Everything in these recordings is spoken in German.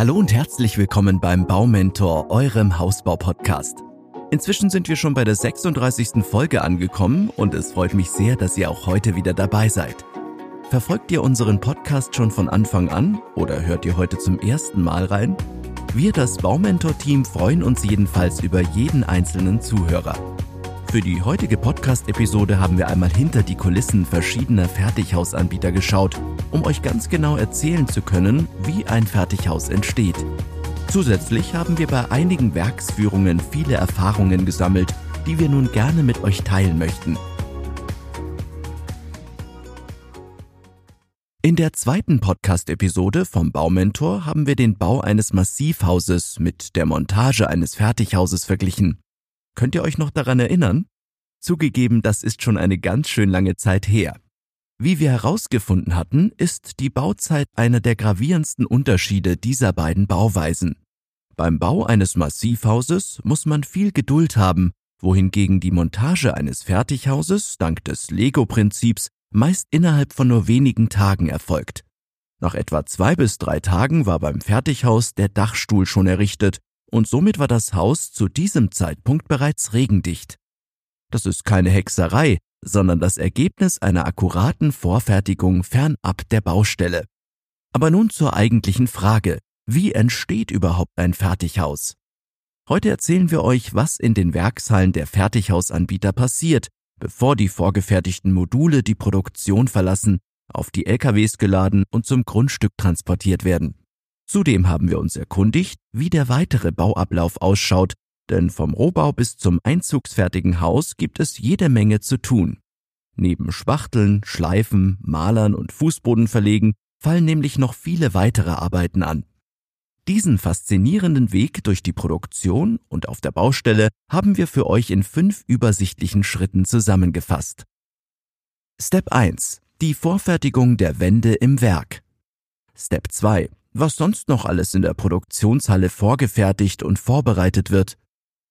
Hallo und herzlich willkommen beim Baumentor, eurem Hausbau-Podcast. Inzwischen sind wir schon bei der 36. Folge angekommen und es freut mich sehr, dass ihr auch heute wieder dabei seid. Verfolgt ihr unseren Podcast schon von Anfang an oder hört ihr heute zum ersten Mal rein? Wir, das Baumentor-Team, freuen uns jedenfalls über jeden einzelnen Zuhörer. Für die heutige Podcast-Episode haben wir einmal hinter die Kulissen verschiedener Fertighausanbieter geschaut, um euch ganz genau erzählen zu können, wie ein Fertighaus entsteht. Zusätzlich haben wir bei einigen Werksführungen viele Erfahrungen gesammelt, die wir nun gerne mit euch teilen möchten. In der zweiten Podcast-Episode vom Baumentor haben wir den Bau eines Massivhauses mit der Montage eines Fertighauses verglichen. Könnt ihr euch noch daran erinnern? Zugegeben, das ist schon eine ganz schön lange Zeit her. Wie wir herausgefunden hatten, ist die Bauzeit einer der gravierendsten Unterschiede dieser beiden Bauweisen. Beim Bau eines Massivhauses muss man viel Geduld haben, wohingegen die Montage eines Fertighauses dank des Lego-Prinzips meist innerhalb von nur wenigen Tagen erfolgt. Nach etwa zwei bis drei Tagen war beim Fertighaus der Dachstuhl schon errichtet und somit war das Haus zu diesem Zeitpunkt bereits regendicht. Das ist keine Hexerei, sondern das Ergebnis einer akkuraten Vorfertigung fernab der Baustelle. Aber nun zur eigentlichen Frage. Wie entsteht überhaupt ein Fertighaus? Heute erzählen wir euch, was in den Werkshallen der Fertighausanbieter passiert, bevor die vorgefertigten Module die Produktion verlassen, auf die LKWs geladen und zum Grundstück transportiert werden. Zudem haben wir uns erkundigt, wie der weitere Bauablauf ausschaut, denn vom Rohbau bis zum einzugsfertigen Haus gibt es jede Menge zu tun. Neben Spachteln, Schleifen, Malern und Fußboden verlegen fallen nämlich noch viele weitere Arbeiten an. Diesen faszinierenden Weg durch die Produktion und auf der Baustelle haben wir für euch in fünf übersichtlichen Schritten zusammengefasst. Step 1. Die Vorfertigung der Wände im Werk. Step 2 was sonst noch alles in der Produktionshalle vorgefertigt und vorbereitet wird.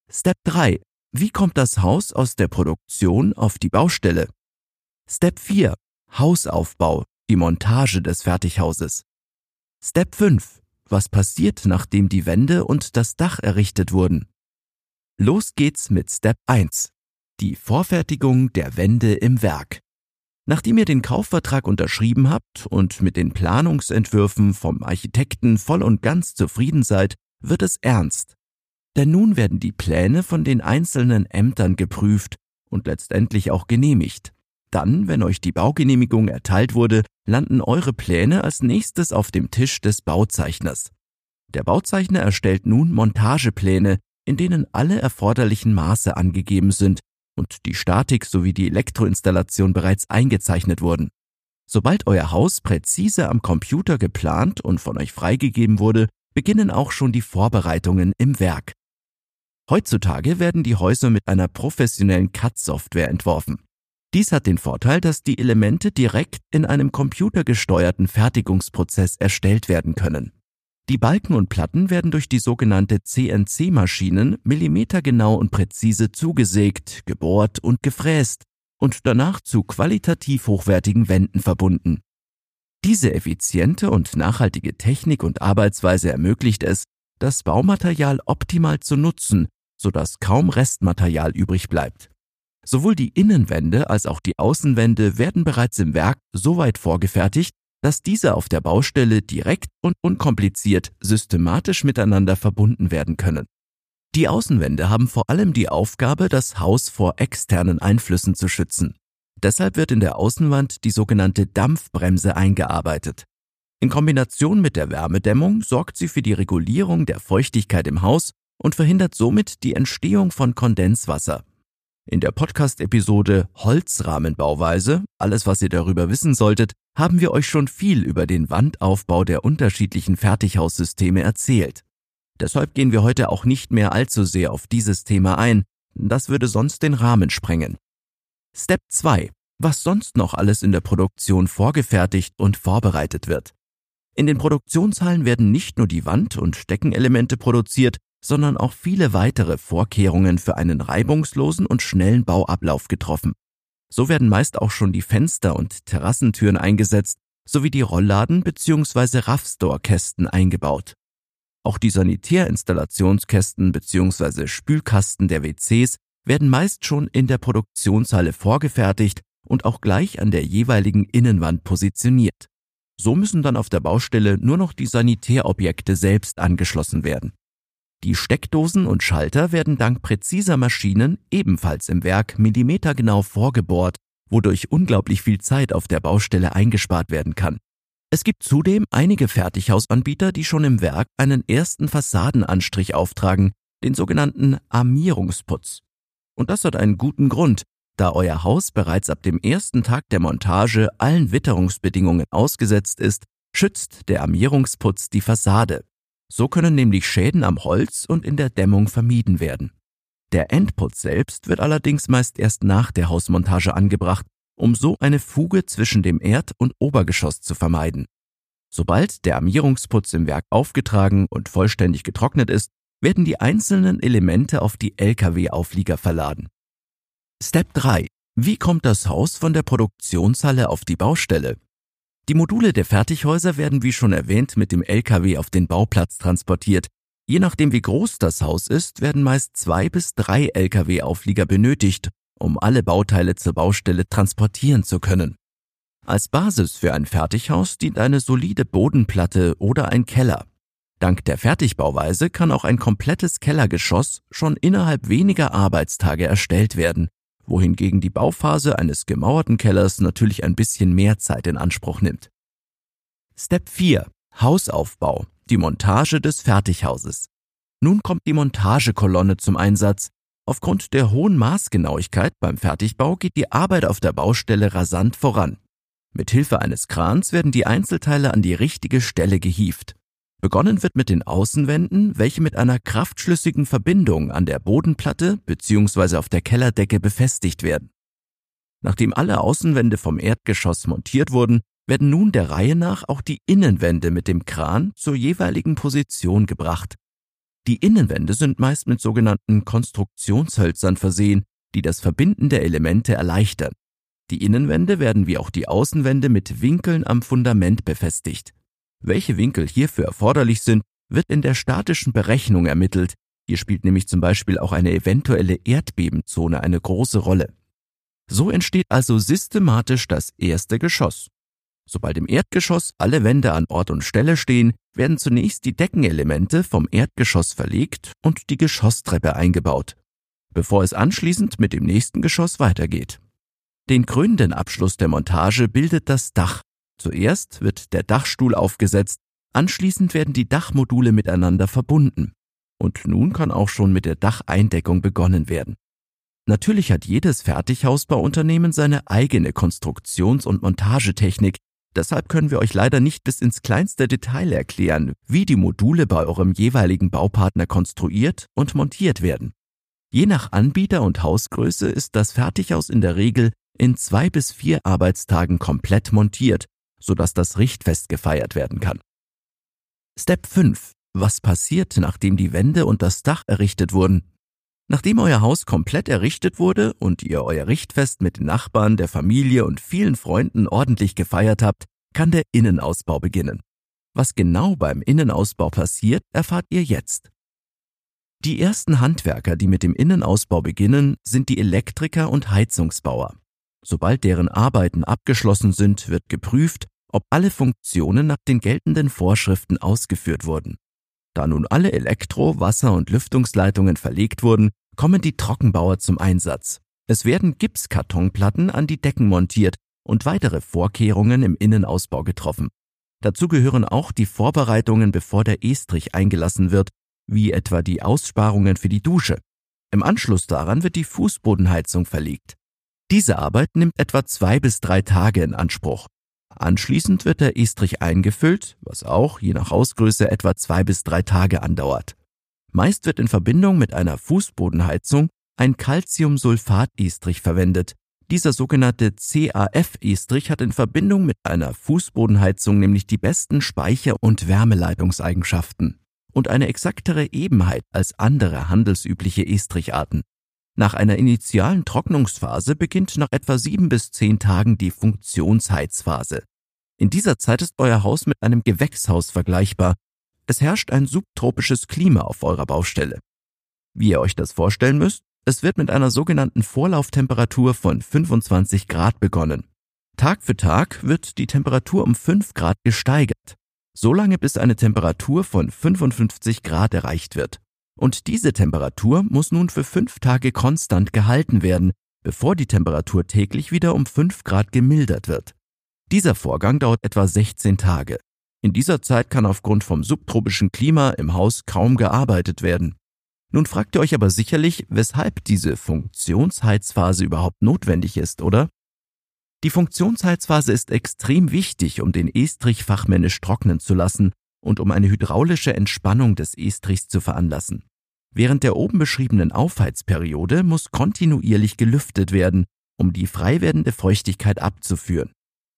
Step 3. Wie kommt das Haus aus der Produktion auf die Baustelle? Step 4. Hausaufbau, die Montage des Fertighauses. Step 5. Was passiert, nachdem die Wände und das Dach errichtet wurden? Los geht's mit Step 1. Die Vorfertigung der Wände im Werk. Nachdem ihr den Kaufvertrag unterschrieben habt und mit den Planungsentwürfen vom Architekten voll und ganz zufrieden seid, wird es ernst. Denn nun werden die Pläne von den einzelnen Ämtern geprüft und letztendlich auch genehmigt. Dann, wenn euch die Baugenehmigung erteilt wurde, landen eure Pläne als nächstes auf dem Tisch des Bauzeichners. Der Bauzeichner erstellt nun Montagepläne, in denen alle erforderlichen Maße angegeben sind und die Statik sowie die Elektroinstallation bereits eingezeichnet wurden. Sobald euer Haus präzise am Computer geplant und von euch freigegeben wurde, beginnen auch schon die Vorbereitungen im Werk. Heutzutage werden die Häuser mit einer professionellen CAD-Software entworfen. Dies hat den Vorteil, dass die Elemente direkt in einem computergesteuerten Fertigungsprozess erstellt werden können. Die Balken und Platten werden durch die sogenannte CNC-Maschinen millimetergenau und präzise zugesägt, gebohrt und gefräst und danach zu qualitativ hochwertigen Wänden verbunden. Diese effiziente und nachhaltige Technik und Arbeitsweise ermöglicht es, das Baumaterial optimal zu nutzen, sodass kaum Restmaterial übrig bleibt. Sowohl die Innenwände als auch die Außenwände werden bereits im Werk so weit vorgefertigt, dass diese auf der Baustelle direkt und unkompliziert systematisch miteinander verbunden werden können. Die Außenwände haben vor allem die Aufgabe, das Haus vor externen Einflüssen zu schützen. Deshalb wird in der Außenwand die sogenannte Dampfbremse eingearbeitet. In Kombination mit der Wärmedämmung sorgt sie für die Regulierung der Feuchtigkeit im Haus und verhindert somit die Entstehung von Kondenswasser. In der Podcast-Episode Holzrahmenbauweise, alles was ihr darüber wissen solltet, haben wir euch schon viel über den Wandaufbau der unterschiedlichen Fertighaussysteme erzählt. Deshalb gehen wir heute auch nicht mehr allzu sehr auf dieses Thema ein, das würde sonst den Rahmen sprengen. Step 2. Was sonst noch alles in der Produktion vorgefertigt und vorbereitet wird. In den Produktionshallen werden nicht nur die Wand- und Deckenelemente produziert, sondern auch viele weitere Vorkehrungen für einen reibungslosen und schnellen Bauablauf getroffen. So werden meist auch schon die Fenster und Terrassentüren eingesetzt, sowie die Rollladen bzw. Raffstore-Kästen eingebaut. Auch die Sanitärinstallationskästen bzw. Spülkasten der WCs werden meist schon in der Produktionshalle vorgefertigt und auch gleich an der jeweiligen Innenwand positioniert. So müssen dann auf der Baustelle nur noch die Sanitärobjekte selbst angeschlossen werden. Die Steckdosen und Schalter werden dank präziser Maschinen ebenfalls im Werk millimetergenau vorgebohrt, wodurch unglaublich viel Zeit auf der Baustelle eingespart werden kann. Es gibt zudem einige Fertighausanbieter, die schon im Werk einen ersten Fassadenanstrich auftragen, den sogenannten Armierungsputz. Und das hat einen guten Grund, da euer Haus bereits ab dem ersten Tag der Montage allen Witterungsbedingungen ausgesetzt ist, schützt der Armierungsputz die Fassade. So können nämlich Schäden am Holz und in der Dämmung vermieden werden. Der Endputz selbst wird allerdings meist erst nach der Hausmontage angebracht, um so eine Fuge zwischen dem Erd- und Obergeschoss zu vermeiden. Sobald der Armierungsputz im Werk aufgetragen und vollständig getrocknet ist, werden die einzelnen Elemente auf die Lkw-Auflieger verladen. Step 3. Wie kommt das Haus von der Produktionshalle auf die Baustelle? Die Module der Fertighäuser werden wie schon erwähnt mit dem LKW auf den Bauplatz transportiert. Je nachdem wie groß das Haus ist, werden meist zwei bis drei LKW-Auflieger benötigt, um alle Bauteile zur Baustelle transportieren zu können. Als Basis für ein Fertighaus dient eine solide Bodenplatte oder ein Keller. Dank der Fertigbauweise kann auch ein komplettes Kellergeschoss schon innerhalb weniger Arbeitstage erstellt werden, wohingegen die Bauphase eines gemauerten Kellers natürlich ein bisschen mehr Zeit in Anspruch nimmt. Step 4. Hausaufbau. Die Montage des Fertighauses. Nun kommt die Montagekolonne zum Einsatz. Aufgrund der hohen Maßgenauigkeit beim Fertigbau geht die Arbeit auf der Baustelle rasant voran. Mit Hilfe eines Krans werden die Einzelteile an die richtige Stelle gehievt. Begonnen wird mit den Außenwänden, welche mit einer kraftschlüssigen Verbindung an der Bodenplatte bzw. auf der Kellerdecke befestigt werden. Nachdem alle Außenwände vom Erdgeschoss montiert wurden, werden nun der Reihe nach auch die Innenwände mit dem Kran zur jeweiligen Position gebracht. Die Innenwände sind meist mit sogenannten Konstruktionshölzern versehen, die das Verbinden der Elemente erleichtern. Die Innenwände werden wie auch die Außenwände mit Winkeln am Fundament befestigt. Welche Winkel hierfür erforderlich sind, wird in der statischen Berechnung ermittelt. Hier spielt nämlich zum Beispiel auch eine eventuelle Erdbebenzone eine große Rolle. So entsteht also systematisch das erste Geschoss. Sobald im Erdgeschoss alle Wände an Ort und Stelle stehen, werden zunächst die Deckenelemente vom Erdgeschoss verlegt und die Geschosstreppe eingebaut, bevor es anschließend mit dem nächsten Geschoss weitergeht. Den krönenden Abschluss der Montage bildet das Dach, Zuerst wird der Dachstuhl aufgesetzt, anschließend werden die Dachmodule miteinander verbunden. Und nun kann auch schon mit der Dacheindeckung begonnen werden. Natürlich hat jedes Fertighausbauunternehmen seine eigene Konstruktions- und Montagetechnik, deshalb können wir euch leider nicht bis ins kleinste Detail erklären, wie die Module bei eurem jeweiligen Baupartner konstruiert und montiert werden. Je nach Anbieter und Hausgröße ist das Fertighaus in der Regel in zwei bis vier Arbeitstagen komplett montiert sodass das Richtfest gefeiert werden kann. Step 5. Was passiert, nachdem die Wände und das Dach errichtet wurden? Nachdem euer Haus komplett errichtet wurde und ihr euer Richtfest mit den Nachbarn, der Familie und vielen Freunden ordentlich gefeiert habt, kann der Innenausbau beginnen. Was genau beim Innenausbau passiert, erfahrt ihr jetzt. Die ersten Handwerker, die mit dem Innenausbau beginnen, sind die Elektriker und Heizungsbauer. Sobald deren Arbeiten abgeschlossen sind, wird geprüft, ob alle Funktionen nach den geltenden Vorschriften ausgeführt wurden. Da nun alle Elektro-, Wasser- und Lüftungsleitungen verlegt wurden, kommen die Trockenbauer zum Einsatz. Es werden Gipskartonplatten an die Decken montiert und weitere Vorkehrungen im Innenausbau getroffen. Dazu gehören auch die Vorbereitungen, bevor der Estrich eingelassen wird, wie etwa die Aussparungen für die Dusche. Im Anschluss daran wird die Fußbodenheizung verlegt. Diese Arbeit nimmt etwa zwei bis drei Tage in Anspruch. Anschließend wird der Estrich eingefüllt, was auch je nach Hausgröße etwa zwei bis drei Tage andauert. Meist wird in Verbindung mit einer Fußbodenheizung ein Calciumsulfat-Estrich verwendet. Dieser sogenannte CAF-Estrich hat in Verbindung mit einer Fußbodenheizung nämlich die besten Speicher- und Wärmeleitungseigenschaften und eine exaktere Ebenheit als andere handelsübliche Estricharten. Nach einer initialen Trocknungsphase beginnt nach etwa sieben bis zehn Tagen die Funktionsheizphase. In dieser Zeit ist euer Haus mit einem Gewächshaus vergleichbar. Es herrscht ein subtropisches Klima auf eurer Baustelle. Wie ihr euch das vorstellen müsst, es wird mit einer sogenannten Vorlauftemperatur von 25 Grad begonnen. Tag für Tag wird die Temperatur um 5 Grad gesteigert, solange bis eine Temperatur von 55 Grad erreicht wird. Und diese Temperatur muss nun für fünf Tage konstant gehalten werden, bevor die Temperatur täglich wieder um 5 Grad gemildert wird. Dieser Vorgang dauert etwa 16 Tage. In dieser Zeit kann aufgrund vom subtropischen Klima im Haus kaum gearbeitet werden. Nun fragt ihr euch aber sicherlich, weshalb diese Funktionsheizphase überhaupt notwendig ist, oder? Die Funktionsheizphase ist extrem wichtig, um den Estrich fachmännisch trocknen zu lassen und um eine hydraulische Entspannung des Estrichs zu veranlassen. Während der oben beschriebenen Aufheizperiode muss kontinuierlich gelüftet werden, um die frei werdende Feuchtigkeit abzuführen.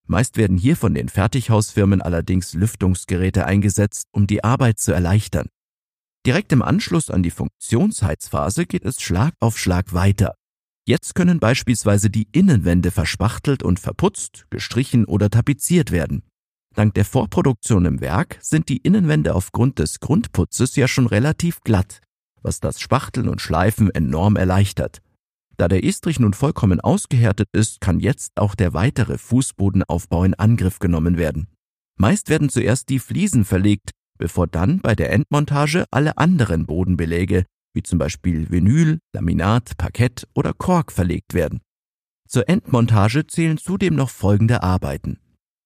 Meist werden hier von den Fertighausfirmen allerdings Lüftungsgeräte eingesetzt, um die Arbeit zu erleichtern. Direkt im Anschluss an die Funktionsheizphase geht es Schlag auf Schlag weiter. Jetzt können beispielsweise die Innenwände verspachtelt und verputzt, gestrichen oder tapeziert werden. Dank der Vorproduktion im Werk sind die Innenwände aufgrund des Grundputzes ja schon relativ glatt, was das Spachteln und Schleifen enorm erleichtert. Da der Estrich nun vollkommen ausgehärtet ist, kann jetzt auch der weitere Fußbodenaufbau in Angriff genommen werden. Meist werden zuerst die Fliesen verlegt, bevor dann bei der Endmontage alle anderen Bodenbeläge, wie zum Beispiel Vinyl, Laminat, Parkett oder Kork verlegt werden. Zur Endmontage zählen zudem noch folgende Arbeiten.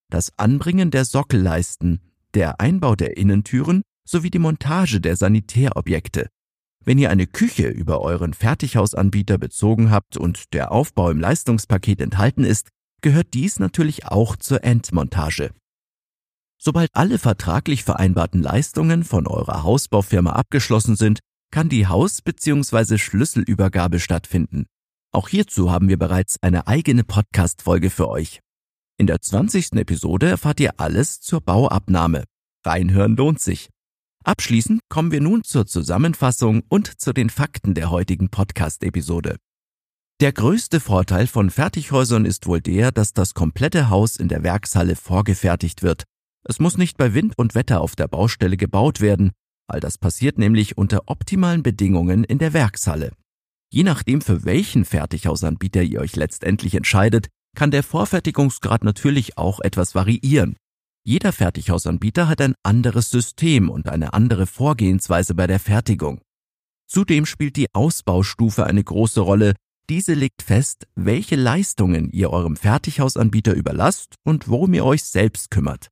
Das Anbringen der Sockelleisten, der Einbau der Innentüren sowie die Montage der Sanitärobjekte. Wenn ihr eine Küche über euren Fertighausanbieter bezogen habt und der Aufbau im Leistungspaket enthalten ist, gehört dies natürlich auch zur Endmontage. Sobald alle vertraglich vereinbarten Leistungen von eurer Hausbaufirma abgeschlossen sind, kann die Haus- bzw. Schlüsselübergabe stattfinden. Auch hierzu haben wir bereits eine eigene Podcast-Folge für euch. In der 20. Episode erfahrt ihr alles zur Bauabnahme. Reinhören lohnt sich. Abschließend kommen wir nun zur Zusammenfassung und zu den Fakten der heutigen Podcast-Episode. Der größte Vorteil von Fertighäusern ist wohl der, dass das komplette Haus in der Werkshalle vorgefertigt wird. Es muss nicht bei Wind und Wetter auf der Baustelle gebaut werden. All das passiert nämlich unter optimalen Bedingungen in der Werkshalle. Je nachdem, für welchen Fertighausanbieter ihr euch letztendlich entscheidet, kann der Vorfertigungsgrad natürlich auch etwas variieren. Jeder Fertighausanbieter hat ein anderes System und eine andere Vorgehensweise bei der Fertigung. Zudem spielt die Ausbaustufe eine große Rolle. Diese legt fest, welche Leistungen ihr eurem Fertighausanbieter überlasst und worum ihr euch selbst kümmert.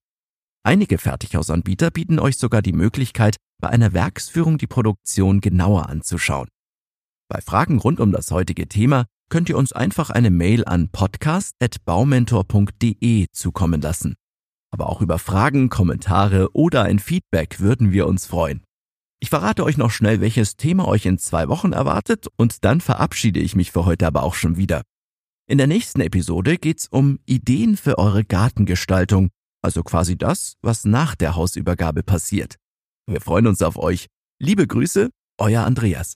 Einige Fertighausanbieter bieten euch sogar die Möglichkeit, bei einer Werksführung die Produktion genauer anzuschauen. Bei Fragen rund um das heutige Thema könnt ihr uns einfach eine Mail an podcast.baumentor.de zukommen lassen. Aber auch über Fragen, Kommentare oder ein Feedback würden wir uns freuen. Ich verrate euch noch schnell, welches Thema euch in zwei Wochen erwartet und dann verabschiede ich mich für heute aber auch schon wieder. In der nächsten Episode geht's um Ideen für eure Gartengestaltung, also quasi das, was nach der Hausübergabe passiert. Wir freuen uns auf euch. Liebe Grüße, euer Andreas.